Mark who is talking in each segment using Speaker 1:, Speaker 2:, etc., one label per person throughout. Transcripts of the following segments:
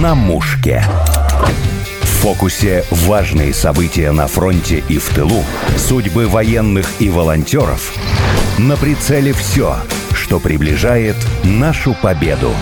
Speaker 1: на мушке. В фокусе важные события на фронте и в тылу, судьбы военных и волонтеров. На прицеле все, что приближает нашу победу.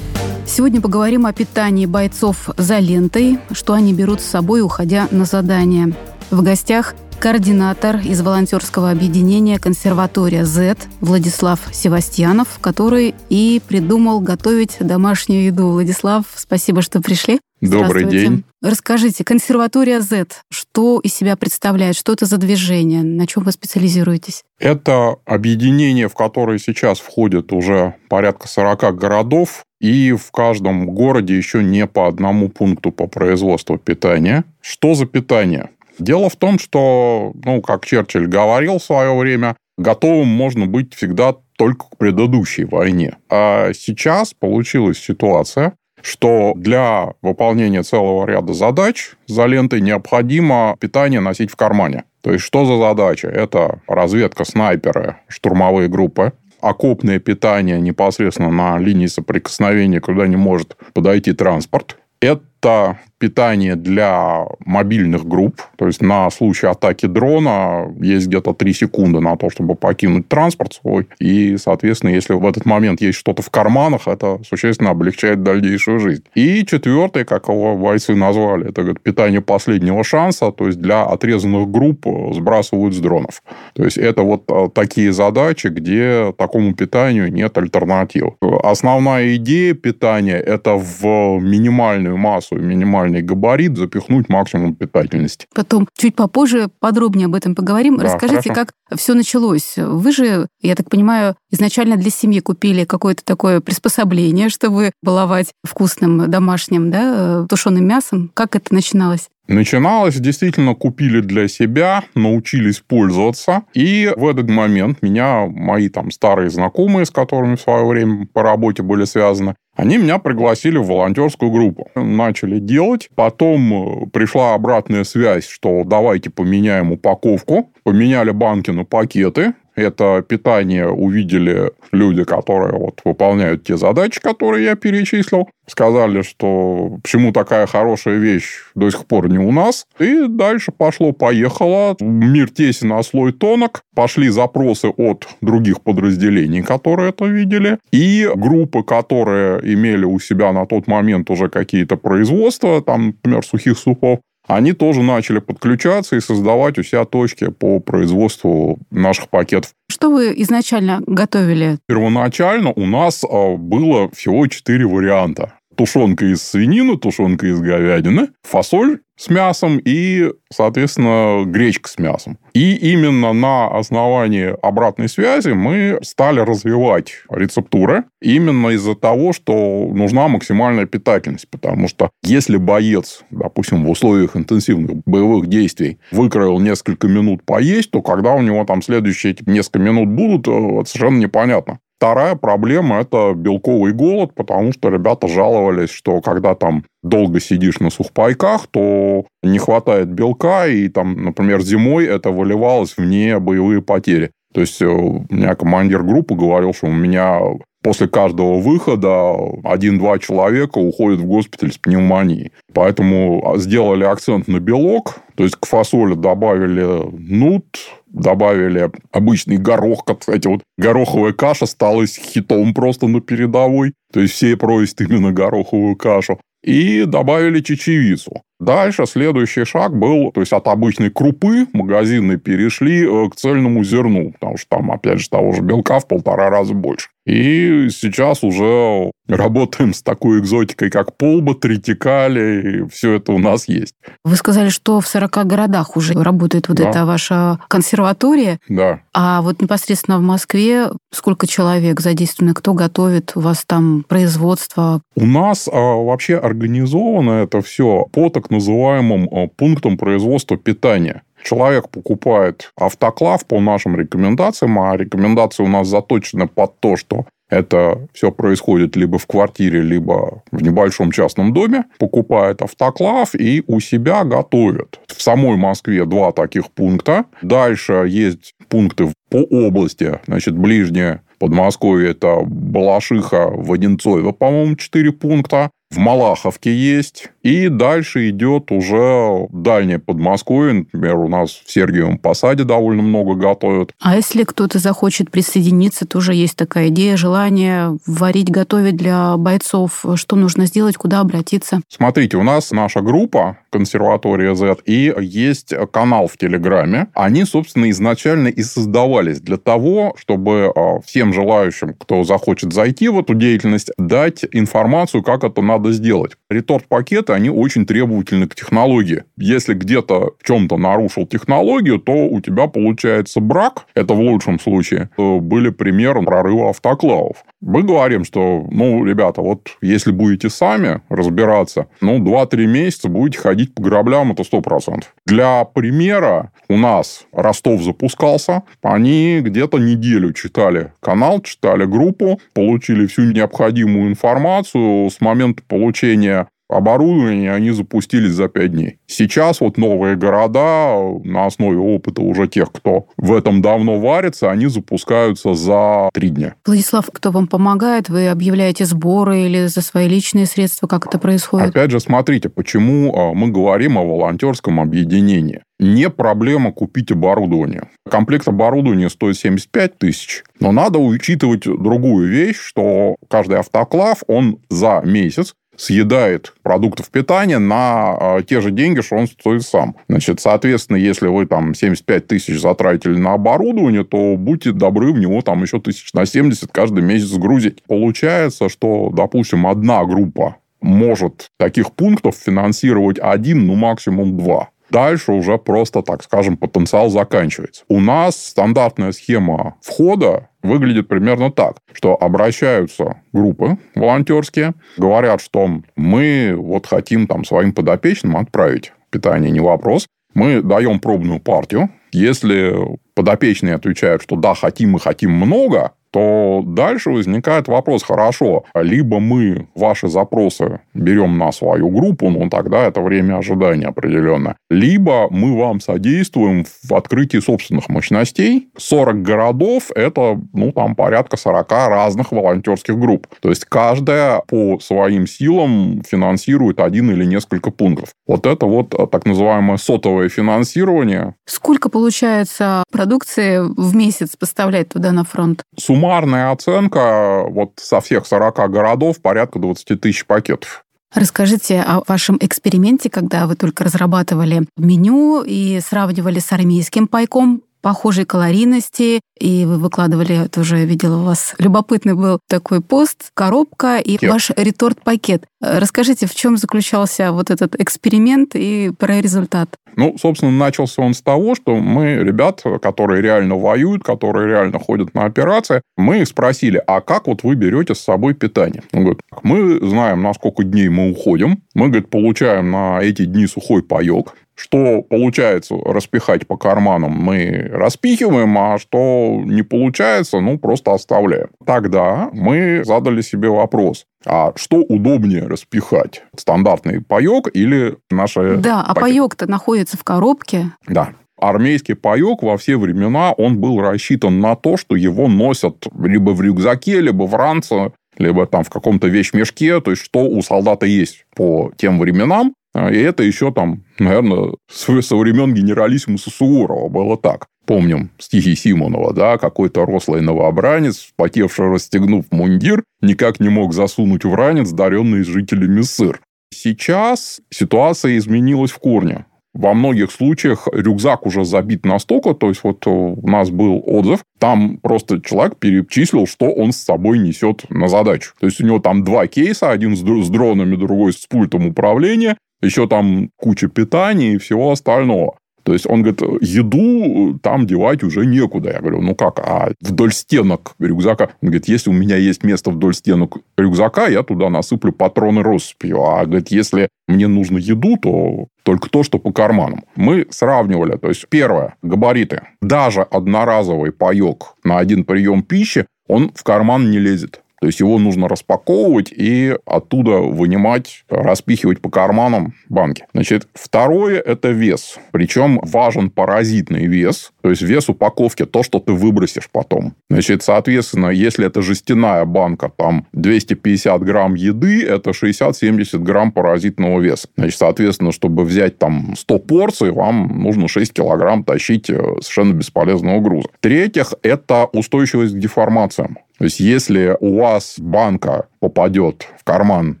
Speaker 2: Сегодня поговорим о питании бойцов за лентой, что они берут с собой, уходя на задание. В гостях координатор из волонтерского объединения «Консерватория Z» Владислав Севастьянов, который и придумал готовить домашнюю еду. Владислав, спасибо, что пришли.
Speaker 3: Добрый день.
Speaker 2: Расскажите, консерватория Z, что из себя представляет, что это за движение, на чем вы специализируетесь?
Speaker 3: Это объединение, в которое сейчас входит уже порядка 40 городов, и в каждом городе еще не по одному пункту по производству питания. Что за питание? Дело в том, что, ну, как Черчилль говорил в свое время, готовым можно быть всегда только к предыдущей войне. А сейчас получилась ситуация, что для выполнения целого ряда задач за лентой необходимо питание носить в кармане. То есть, что за задача? Это разведка, снайперы, штурмовые группы, окопное питание непосредственно на линии соприкосновения, куда не может подойти транспорт. Это питание для мобильных групп. То есть, на случай атаки дрона есть где-то 3 секунды на то, чтобы покинуть транспорт свой. И, соответственно, если в этот момент есть что-то в карманах, это существенно облегчает дальнейшую жизнь. И четвертое, как его бойцы назвали, это говорит, питание последнего шанса. То есть, для отрезанных групп сбрасывают с дронов. То есть, это вот а, такие задачи, где такому питанию нет альтернатив. Основная идея питания – это в минимальную массу, минимальную минимальный габарит запихнуть максимум питательности.
Speaker 2: Потом чуть попозже подробнее об этом поговорим. Да, Расскажите, хорошо. как все началось. Вы же, я так понимаю, изначально для семьи купили какое-то такое приспособление, чтобы баловать вкусным домашним да, тушеным мясом. Как это начиналось?
Speaker 3: Начиналось, действительно, купили для себя, научились пользоваться. И в этот момент меня мои там старые знакомые, с которыми в свое время по работе были связаны, они меня пригласили в волонтерскую группу. Начали делать. Потом э, пришла обратная связь, что давайте поменяем упаковку. Поменяли банки на пакеты. Это питание увидели люди, которые вот выполняют те задачи, которые я перечислил. Сказали, что почему такая хорошая вещь до сих пор не у нас. И дальше пошло-поехало. Мир тесен, на слой тонок. Пошли запросы от других подразделений, которые это видели. И группы, которые имели у себя на тот момент уже какие-то производства, там, например, сухих супов, они тоже начали подключаться и создавать у себя точки по производству наших пакетов.
Speaker 2: Что вы изначально готовили?
Speaker 3: Первоначально у нас а, было всего четыре варианта тушенка из свинины, тушенка из говядины, фасоль с мясом и, соответственно, гречка с мясом. И именно на основании обратной связи мы стали развивать рецептуры именно из-за того, что нужна максимальная питательность. Потому что если боец, допустим, в условиях интенсивных боевых действий выкроил несколько минут поесть, то когда у него там следующие несколько минут будут, э, совершенно непонятно. Вторая проблема – это белковый голод, потому что ребята жаловались, что когда там долго сидишь на сухпайках, то не хватает белка, и там, например, зимой это выливалось вне боевые потери. То есть, э, у меня командир группы говорил, что у меня после каждого выхода один-два человека уходят в госпиталь с пневмонией. Поэтому сделали акцент на белок, то есть к фасоли добавили нут, добавили обычный горох, кстати, вот гороховая каша стала хитом просто на передовой. То есть все просят именно гороховую кашу. И добавили чечевицу. Дальше следующий шаг был, то есть от обычной крупы магазины перешли э, к цельному зерну, потому что там, опять же, того же белка в полтора раза больше. И сейчас уже работаем с такой экзотикой, как полба, тритикали, и все это у нас есть.
Speaker 2: Вы сказали, что в 40 городах уже работает вот да. эта ваша консерватория.
Speaker 3: Да.
Speaker 2: А вот непосредственно в Москве сколько человек задействованы, кто готовит, у вас там производство?
Speaker 3: У нас а, вообще организовано это все по так называемым а, пунктам производства питания. Человек покупает автоклав по нашим рекомендациям, а рекомендации у нас заточены под то, что это все происходит либо в квартире, либо в небольшом частном доме. Покупает автоклав и у себя готовит. В самой Москве два таких пункта. Дальше есть пункты по области. Значит, ближняя Подмосковье это Балашиха, Воденцово, по-моему, 4 пункта. В Малаховке есть. И дальше идет уже дальнее Подмосковье. Например, у нас в Сергиевом Посаде довольно много готовят.
Speaker 2: А если кто-то захочет присоединиться, тоже есть такая идея, желание варить, готовить для бойцов. Что нужно сделать, куда обратиться?
Speaker 3: Смотрите, у нас наша группа консерватория Z и есть канал в Телеграме. Они, собственно, изначально и создавались для того, чтобы а, всем желающим, кто захочет зайти в эту деятельность, дать информацию, как это надо сделать. Реторт-пакеты они очень требовательны к технологии. Если где-то в чем-то нарушил технологию, то у тебя получается брак, это в лучшем случае. Были примеры прорыва автоклавов. Мы говорим, что, ну, ребята, вот если будете сами разбираться, ну, 2-3 месяца будете ходить по граблям, это 100%. Для примера, у нас Ростов запускался, они где-то неделю читали канал, читали группу, получили всю необходимую информацию с момента получения оборудование они запустились за пять дней. Сейчас вот новые города на основе опыта уже тех, кто в этом давно варится, они запускаются за три дня.
Speaker 2: Владислав, кто вам помогает? Вы объявляете сборы или за свои личные средства? Как это происходит?
Speaker 3: Опять же, смотрите, почему а, мы говорим о волонтерском объединении. Не проблема купить оборудование. Комплект оборудования стоит 75 тысяч. Но надо учитывать другую вещь, что каждый автоклав, он за месяц съедает продуктов питания на а, те же деньги, что он стоит сам. Значит, соответственно, если вы там 75 тысяч затратили на оборудование, то будьте добры в него там еще тысяч на 70 каждый месяц грузить. Получается, что, допустим, одна группа может таких пунктов финансировать один, ну максимум два. Дальше уже просто, так скажем, потенциал заканчивается. У нас стандартная схема входа выглядит примерно так, что обращаются группы волонтерские, говорят, что мы вот хотим там своим подопечным отправить питание, не вопрос. Мы даем пробную партию. Если подопечные отвечают, что да, хотим и хотим много, то дальше возникает вопрос, хорошо, либо мы ваши запросы берем на свою группу, ну, тогда это время ожидания определенно, либо мы вам содействуем в открытии собственных мощностей. 40 городов – это, ну, там порядка 40 разных волонтерских групп. То есть, каждая по своим силам финансирует один или несколько пунктов. Вот это вот так называемое сотовое финансирование.
Speaker 2: Сколько, получается, продукции в месяц поставлять туда на фронт?
Speaker 3: Сумма суммарная оценка вот со всех 40 городов порядка 20 тысяч пакетов.
Speaker 2: Расскажите о вашем эксперименте, когда вы только разрабатывали меню и сравнивали с армейским пайком похожей калорийности, и вы выкладывали, тоже видела у вас, любопытный был такой пост, коробка и Кет. ваш реторт-пакет. Расскажите, в чем заключался вот этот эксперимент и про результат?
Speaker 3: Ну, собственно, начался он с того, что мы ребят, которые реально воюют, которые реально ходят на операции, мы их спросили, а как вот вы берете с собой питание? Он говорит, мы знаем, на сколько дней мы уходим, мы, говорит, получаем на эти дни сухой паек, что получается распихать по карманам, мы распихиваем, а что не получается, ну, просто оставляем. Тогда мы задали себе вопрос, а что удобнее распихать? Стандартный паек или наши...
Speaker 2: Да, а паек-то находится в коробке.
Speaker 3: Да. Армейский паек во все времена, он был рассчитан на то, что его носят либо в рюкзаке, либо в ранце, либо там в каком-то вещмешке, то есть что у солдата есть по тем временам, и это еще там, наверное, со времен генералиссимуса Суворова было так. Помним стихи Симонова, да, какой-то рослый новобранец, потевший расстегнув мундир, никак не мог засунуть в ранец, даренный жителями сыр. Сейчас ситуация изменилась в корне. Во многих случаях рюкзак уже забит настолько, то есть вот у нас был отзыв, там просто человек перечислил, что он с собой несет на задачу. То есть у него там два кейса, один с дронами, другой с пультом управления, еще там куча питания и всего остального. То есть он говорит, еду там девать уже некуда. Я говорю, ну как, а вдоль стенок рюкзака? Он говорит, если у меня есть место вдоль стенок рюкзака, я туда насыплю патроны россыпью. А говорит, если мне нужно еду, то только то, что по карманам. Мы сравнивали, то есть первое, габариты. Даже одноразовый паек на один прием пищи, он в карман не лезет. То есть его нужно распаковывать и оттуда вынимать, распихивать по карманам банки. Значит, второе – это вес. Причем важен паразитный вес, то есть вес упаковки, то, что ты выбросишь потом. Значит, соответственно, если это жестяная банка, там 250 грамм еды, это 60-70 грамм паразитного веса. Значит, соответственно, чтобы взять там 100 порций, вам нужно 6 килограмм тащить э, совершенно бесполезного груза. В-третьих, это устойчивость к деформациям. То есть, если у вас банка попадет в карман,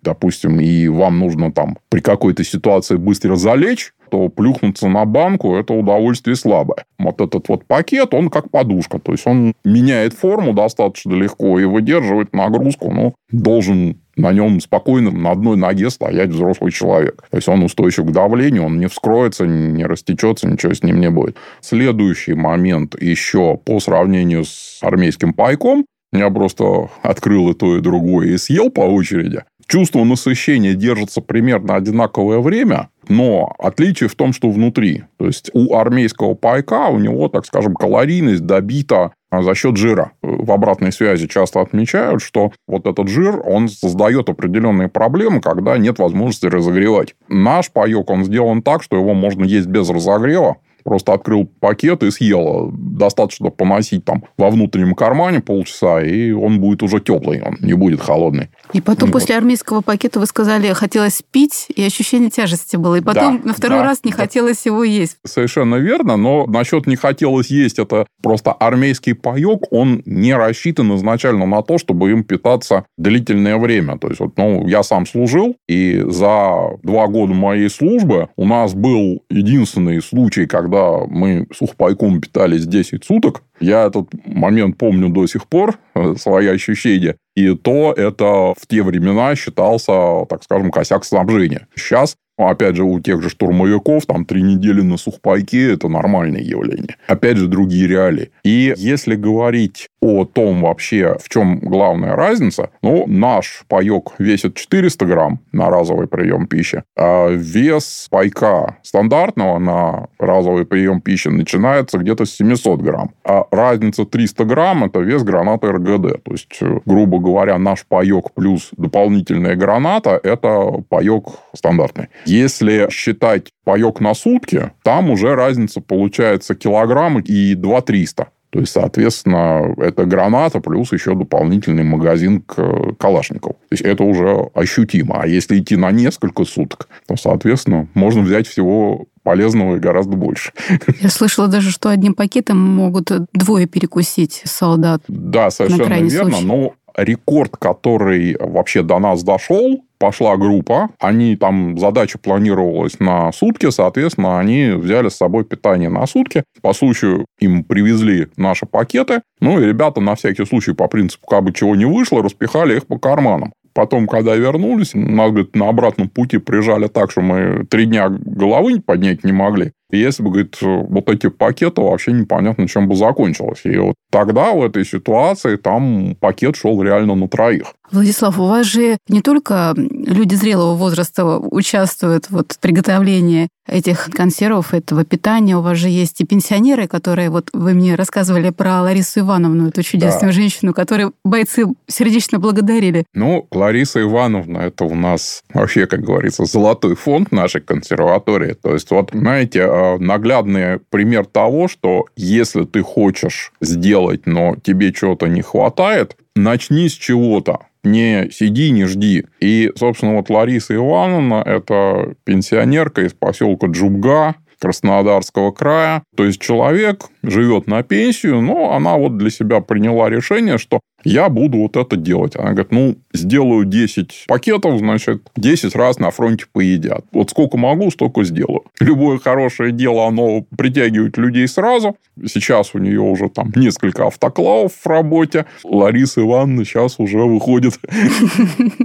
Speaker 3: допустим, и вам нужно там при какой-то ситуации быстро залечь, то плюхнуться на банку – это удовольствие слабое. Вот этот вот пакет, он как подушка. То есть, он меняет форму достаточно легко и выдерживает нагрузку. Ну, должен на нем спокойно на одной ноге стоять взрослый человек. То есть он устойчив к давлению, он не вскроется, не растечется, ничего с ним не будет. Следующий момент еще по сравнению с армейским пайком я просто открыл и то, и другое и съел по очереди. Чувство насыщения держится примерно одинаковое время, но отличие в том, что внутри. То есть у армейского пайка у него, так скажем, калорийность добита за счет жира. В обратной связи часто отмечают, что вот этот жир, он создает определенные проблемы, когда нет возможности разогревать. Наш паек, он сделан так, что его можно есть без разогрева, Просто открыл пакет и съел. Достаточно поносить там во внутреннем кармане полчаса, и он будет уже теплый, он не будет холодный.
Speaker 2: И потом вот. после армейского пакета вы сказали, хотелось пить, и ощущение тяжести было. И потом да, на второй да, раз не да. хотелось его есть.
Speaker 3: Совершенно верно, но насчет не хотелось есть, это просто армейский паек, он не рассчитан изначально на то, чтобы им питаться длительное время. То есть, вот, ну, я сам служил, и за два года моей службы у нас был единственный случай, когда когда мы сухпайком питались 10 суток, я этот момент помню до сих пор, э, свои ощущения. И то это в те времена считался, так скажем, косяк снабжения. Сейчас Опять же, у тех же штурмовиков там три недели на сухпайке – это нормальное явление. Опять же, другие реалии. И если говорить о том вообще, в чем главная разница, ну, наш паек весит 400 грамм на разовый прием пищи, а вес пайка стандартного на разовый прием пищи начинается где-то с 700 грамм. А разница 300 грамм – это вес гранаты РГД. То есть, грубо говоря, наш паек плюс дополнительная граната – это паек стандартный. Если считать паек на сутки, там уже разница получается килограмм и 2 300. То есть, соответственно, это граната плюс еще дополнительный магазин к Калашникову. То есть, это уже ощутимо. А если идти на несколько суток, то, соответственно, можно взять всего полезного и гораздо больше.
Speaker 2: Я слышала даже, что одним пакетом могут двое перекусить солдат.
Speaker 3: Да, совершенно верно. Случай. Но рекорд, который вообще до нас дошел, пошла группа, они там, задача планировалась на сутки, соответственно, они взяли с собой питание на сутки. По случаю им привезли наши пакеты, ну и ребята на всякий случай по принципу, как бы чего не вышло, распихали их по карманам. Потом, когда вернулись, нас, говорит, на обратном пути прижали так, что мы три дня головы поднять не могли. И если бы, говорит, вот эти пакеты, вообще непонятно, чем бы закончилось. И вот тогда в этой ситуации там пакет шел реально на троих.
Speaker 2: Владислав, у вас же не только люди зрелого возраста участвуют вот в приготовлении этих консервов, этого питания. У вас же есть и пенсионеры, которые, вот вы мне рассказывали про Ларису Ивановну, эту чудесную да. женщину, которую бойцы сердечно благодарили.
Speaker 3: Ну, Лариса Ивановна, это у нас вообще, как говорится, золотой фонд нашей консерватории. То есть, вот, знаете, э, наглядный пример того, что если ты хочешь сделать, но тебе чего-то не хватает, начни с чего-то не сиди, не жди. И, собственно, вот Лариса Ивановна – это пенсионерка из поселка Джубга, Краснодарского края. То есть человек живет на пенсию, но она вот для себя приняла решение, что я буду вот это делать. Она говорит, ну, сделаю 10 пакетов, значит, 10 раз на фронте поедят. Вот сколько могу, столько сделаю. Любое хорошее дело, оно притягивает людей сразу. Сейчас у нее уже там несколько автоклавов в работе. Лариса Ивановна сейчас уже выходит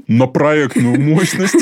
Speaker 3: на проектную мощность.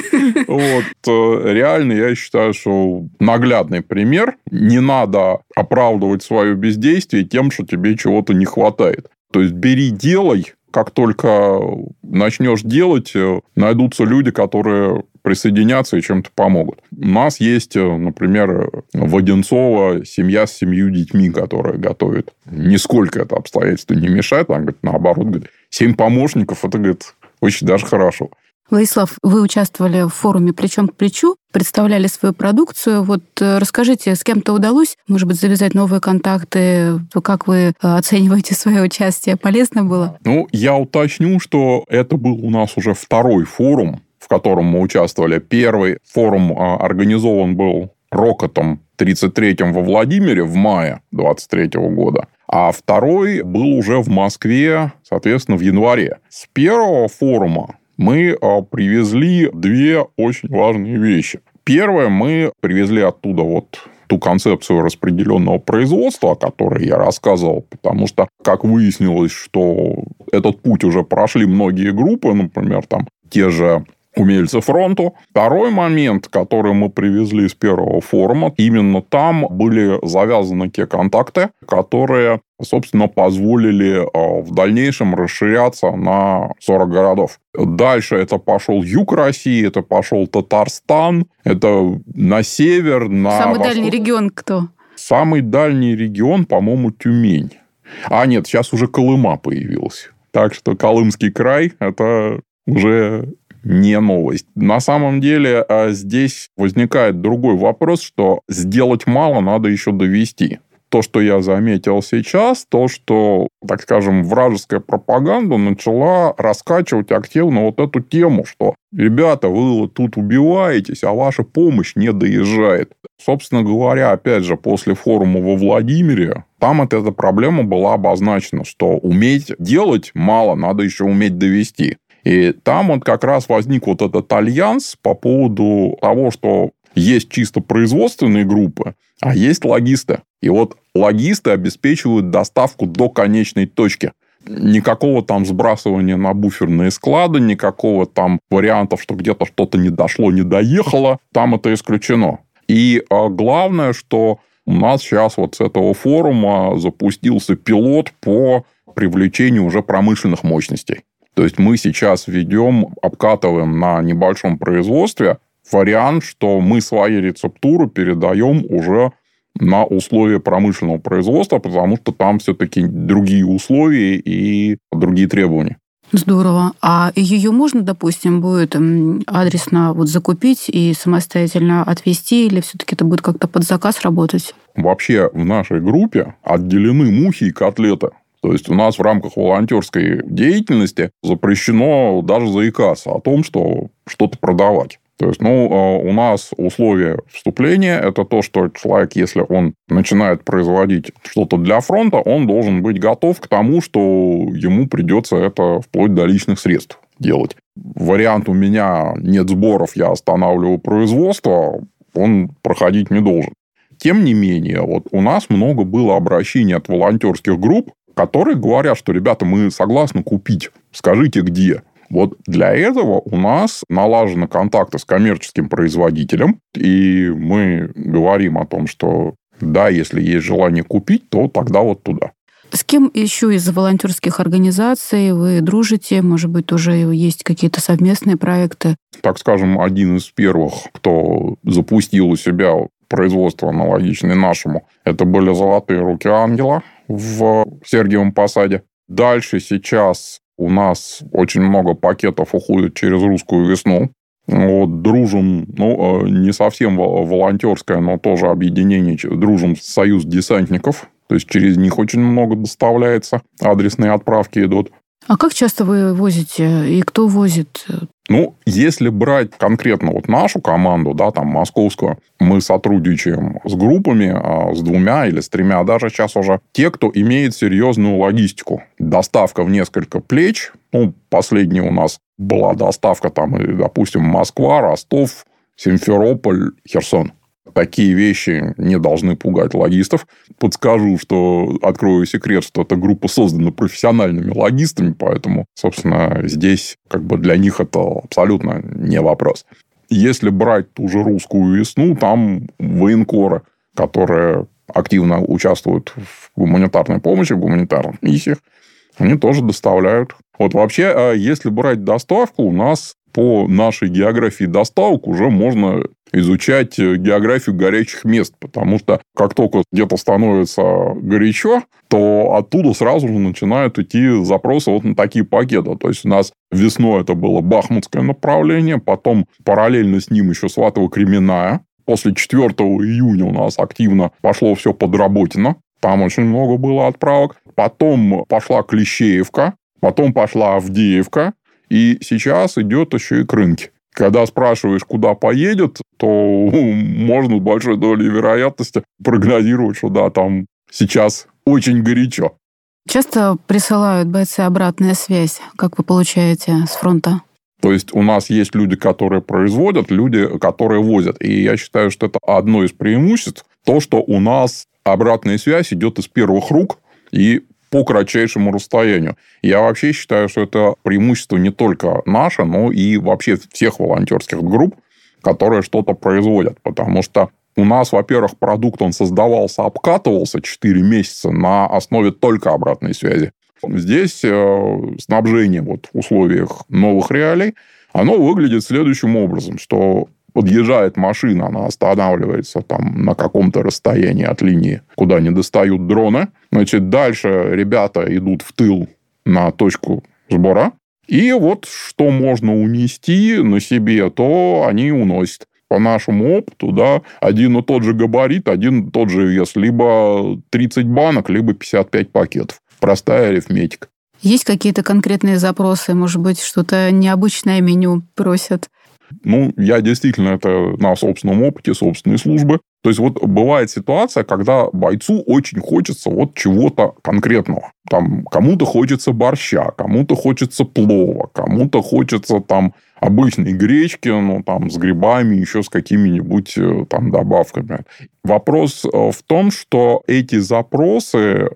Speaker 3: Вот. Э, реально, я считаю, что наглядный пример. Не надо оправдывать свое бездействие тем, что тебе чего-то не хватает. То есть бери, делай, как только начнешь делать, э, найдутся люди, которые присоединятся и чем-то помогут. У нас есть, э, например, в Одинцово семья с семью детьми, которая готовит. Нисколько это обстоятельство не мешает. Она говорит, наоборот, говорит, семь помощников, это, говорит, очень даже хорошо.
Speaker 2: Владислав, вы участвовали в форуме «Плечом к плечу», представляли свою продукцию. Вот э, расскажите, с кем-то удалось, может быть, завязать новые контакты? Как вы э, оцениваете свое участие? Полезно было?
Speaker 3: Ну, я уточню, что это был у нас уже второй форум, в котором мы участвовали. Первый форум а, организован был Рокотом 33-м во Владимире в мае 23 года. А второй был уже в Москве, соответственно, в январе. С первого форума мы а, привезли две очень важные вещи. Первое, мы привезли оттуда вот ту концепцию распределенного производства, о которой я рассказывал, потому что, как выяснилось, что этот путь уже прошли многие группы, например, там те же умельцы фронту. Второй момент, который мы привезли с первого форума, именно там были завязаны те контакты, которые, собственно, позволили а, в дальнейшем расширяться на 40 городов. Дальше это пошел юг России, это пошел Татарстан, это на север, на
Speaker 2: Самый
Speaker 3: восток.
Speaker 2: дальний регион кто?
Speaker 3: Самый дальний регион, по-моему, Тюмень. А нет, сейчас уже Колыма появилась. Так что Колымский край – это уже не новость. На самом деле а, здесь возникает другой вопрос, что сделать мало надо еще довести. То, что я заметил сейчас, то, что, так скажем, вражеская пропаганда начала раскачивать активно вот эту тему, что ребята, вы тут убиваетесь, а ваша помощь не доезжает. Собственно говоря, опять же, после форума во Владимире, там эта, эта проблема была обозначена, что уметь делать мало, надо еще уметь довести. И там вот как раз возник вот этот альянс по поводу того, что есть чисто производственные группы, а есть логисты. И вот логисты обеспечивают доставку до конечной точки. Никакого там сбрасывания на буферные склады, никакого там вариантов, что где-то что-то не дошло, не доехало. Там это исключено. И а, главное, что у нас сейчас вот с этого форума запустился пилот по привлечению уже промышленных мощностей. То есть мы сейчас ведем, обкатываем на небольшом производстве вариант, что мы свои рецептуры передаем уже на условия промышленного производства, потому что там все-таки другие условия и другие требования.
Speaker 2: Здорово. А ее можно, допустим, будет адресно вот закупить и самостоятельно отвести, или все-таки это будет как-то под заказ работать?
Speaker 3: Вообще в нашей группе отделены мухи и котлеты. То есть у нас в рамках волонтерской деятельности запрещено даже заикаться о том, что что-то продавать. То есть, ну, а, у нас условие вступления – это то, что человек, если он начинает производить что-то для фронта, он должен быть готов к тому, что ему придется это вплоть до личных средств делать. Вариант у меня нет сборов, я останавливаю производство, он проходить не должен. Тем не менее, вот у нас много было обращений от волонтерских групп, которые говорят, что, ребята, мы согласны купить, скажите где. Вот для этого у нас налажены контакты с коммерческим производителем, и мы говорим о том, что да, если есть желание купить, то тогда вот туда.
Speaker 2: С кем еще из волонтерских организаций вы дружите? Может быть, уже есть какие-то совместные проекты?
Speaker 3: Так скажем, один из первых, кто запустил у себя производство аналогичное нашему, это были «Золотые руки ангела» в Сергиевом Посаде. Дальше сейчас у нас очень много пакетов уходит через русскую весну. Вот, дружим, ну, э, не совсем волонтерское, но тоже объединение, дружим Союз десантников. То есть через них очень много доставляется, адресные отправки идут.
Speaker 2: А как часто вы возите и кто возит?
Speaker 3: Ну, если брать конкретно вот нашу команду, да, там, московскую, мы сотрудничаем с группами, а, с двумя или с тремя даже сейчас уже, те, кто имеет серьезную логистику. Доставка в несколько плеч, ну, последняя у нас была доставка там, допустим, Москва, Ростов, Симферополь, Херсон такие вещи не должны пугать логистов. Подскажу, что открою секрет, что эта группа создана профессиональными логистами, поэтому, собственно, здесь как бы для них это абсолютно не вопрос. Если брать ту же русскую весну, там военкоры, которые активно участвуют в гуманитарной помощи, в гуманитарных миссиях, они тоже доставляют. Вот вообще, а если брать доставку, у нас по нашей географии доставок уже можно изучать э, географию горячих мест, потому что как только где-то становится горячо, то оттуда сразу же начинают идти запросы вот на такие пакеты. То есть у нас весной это было бахмутское направление, потом параллельно с ним еще Сватово-Кременная. После 4 июня у нас активно пошло все подработано. Там очень много было отправок. Потом пошла Клещеевка, потом пошла Авдеевка, и сейчас идет еще и к рынке. Когда спрашиваешь, куда поедет, то можно с большой долей вероятности прогнозировать, что да, там сейчас очень горячо.
Speaker 2: Часто присылают бойцы обратная связь, как вы получаете с фронта?
Speaker 3: То есть у нас есть люди, которые производят, люди, которые возят. И я считаю, что это одно из преимуществ, то, что у нас обратная связь идет из первых рук, и по кратчайшему расстоянию. Я вообще считаю, что это преимущество не только наше, но и вообще всех волонтерских групп, которые что-то производят. Потому что у нас, во-первых, продукт, он создавался, обкатывался 4 месяца на основе только обратной связи. Здесь э, снабжение вот в условиях новых реалий, оно выглядит следующим образом, что подъезжает машина, она останавливается там на каком-то расстоянии от линии, куда не достают дроны. Значит, дальше ребята идут в тыл на точку сбора. И вот что можно унести на себе, то они уносят. По нашему опыту, да, один и тот же габарит, один и тот же вес. Либо 30 банок, либо 55 пакетов. Простая арифметика.
Speaker 2: Есть какие-то конкретные запросы? Может быть, что-то необычное меню просят?
Speaker 3: Ну, я действительно это на собственном опыте собственной службы. То есть вот бывает ситуация, когда бойцу очень хочется вот чего-то конкретного. Там кому-то хочется борща, кому-то хочется плова, кому-то хочется там обычной гречки, ну, там, с грибами, еще с какими-нибудь э, там добавками. Вопрос э, в том, что эти запросы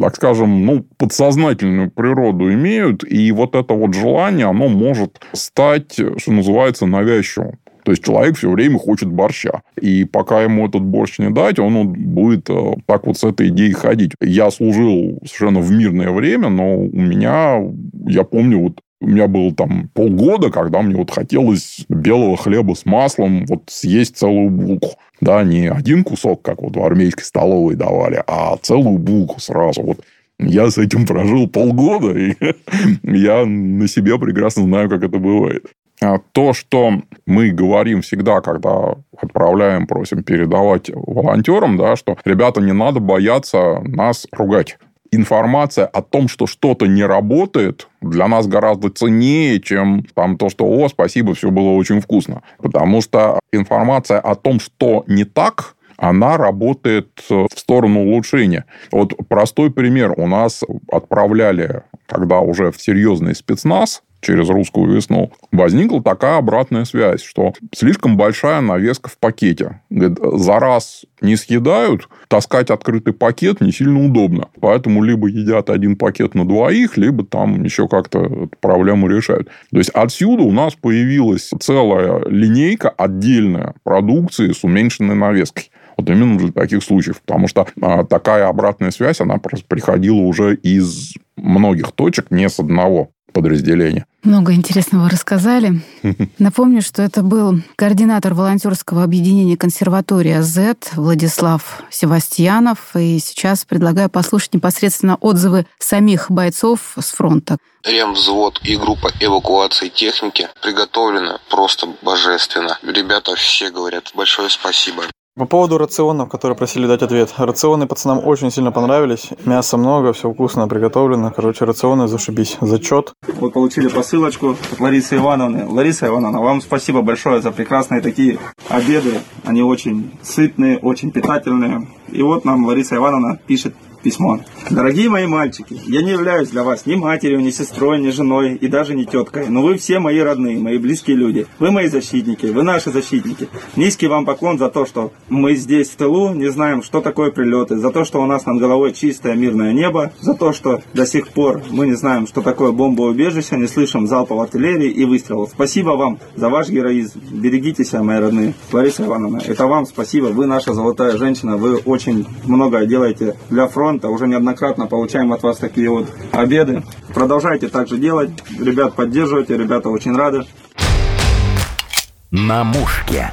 Speaker 3: так скажем, ну, подсознательную природу имеют, и вот это вот желание, оно может стать, что называется, навязчивым. То есть человек все время хочет борща. И пока ему этот борщ не дать, он будет э, так вот с этой идеей ходить. Я служил совершенно в мирное время, но у меня, я помню, вот у меня было там полгода, когда мне вот хотелось белого хлеба с маслом вот съесть целую булку. Да, не один кусок, как вот в армейской столовой давали, а целую булку сразу. Вот я с этим прожил полгода, и я на себе прекрасно знаю, как это бывает. А то, что мы говорим всегда, когда отправляем, просим передавать волонтерам, да, что ребята, не надо бояться нас ругать информация о том, что что-то не работает, для нас гораздо ценнее, чем там то, что «О, спасибо, все было очень вкусно». Потому что информация о том, что не так, она работает в сторону улучшения. Вот простой пример. У нас отправляли, когда уже в серьезный спецназ, через русскую весну, возникла такая обратная связь, что слишком большая навеска в пакете. Говорит, за раз не съедают, таскать открытый пакет не сильно удобно. Поэтому либо едят один пакет на двоих, либо там еще как-то проблему решают. То есть отсюда у нас появилась целая линейка отдельная продукции с уменьшенной навеской. Вот именно для таких случаев. Потому что а, такая обратная связь, она приходила уже из многих точек, не с одного подразделения.
Speaker 2: Много интересного рассказали. Напомню, что это был координатор волонтерского объединения «Консерватория Z» Владислав Севастьянов. И сейчас предлагаю послушать непосредственно отзывы самих бойцов с фронта.
Speaker 4: Ремвзвод и группа эвакуации техники приготовлена просто божественно. Ребята все говорят большое спасибо.
Speaker 5: По поводу рационов, которые просили дать ответ. Рационы пацанам очень сильно понравились. Мяса много, все вкусно приготовлено. Короче, рационы зашибись. Зачет.
Speaker 6: Мы получили посылочку от Ларисы Ивановны. Лариса Ивановна, вам спасибо большое за прекрасные такие обеды. Они очень сытные, очень питательные. И вот нам Лариса Ивановна пишет письмо. Дорогие мои мальчики, я не являюсь для вас ни матерью, ни сестрой, ни женой и даже не теткой, но вы все мои родные, мои близкие люди. Вы мои защитники, вы наши защитники. Низкий вам поклон за то, что мы здесь в тылу не знаем, что такое прилеты, за то, что у нас над головой чистое мирное небо, за то, что до сих пор мы не знаем, что такое бомбоубежище, не слышим залпов артиллерии и выстрелов. Спасибо вам за ваш героизм. Берегите себя, мои родные. Лариса Ивановна, это вам спасибо. Вы наша золотая женщина. Вы очень многое делаете для фронта фронта. Уже неоднократно получаем от вас такие вот обеды. Продолжайте так же делать. Ребят, поддерживайте. Ребята очень рады.
Speaker 1: На мушке.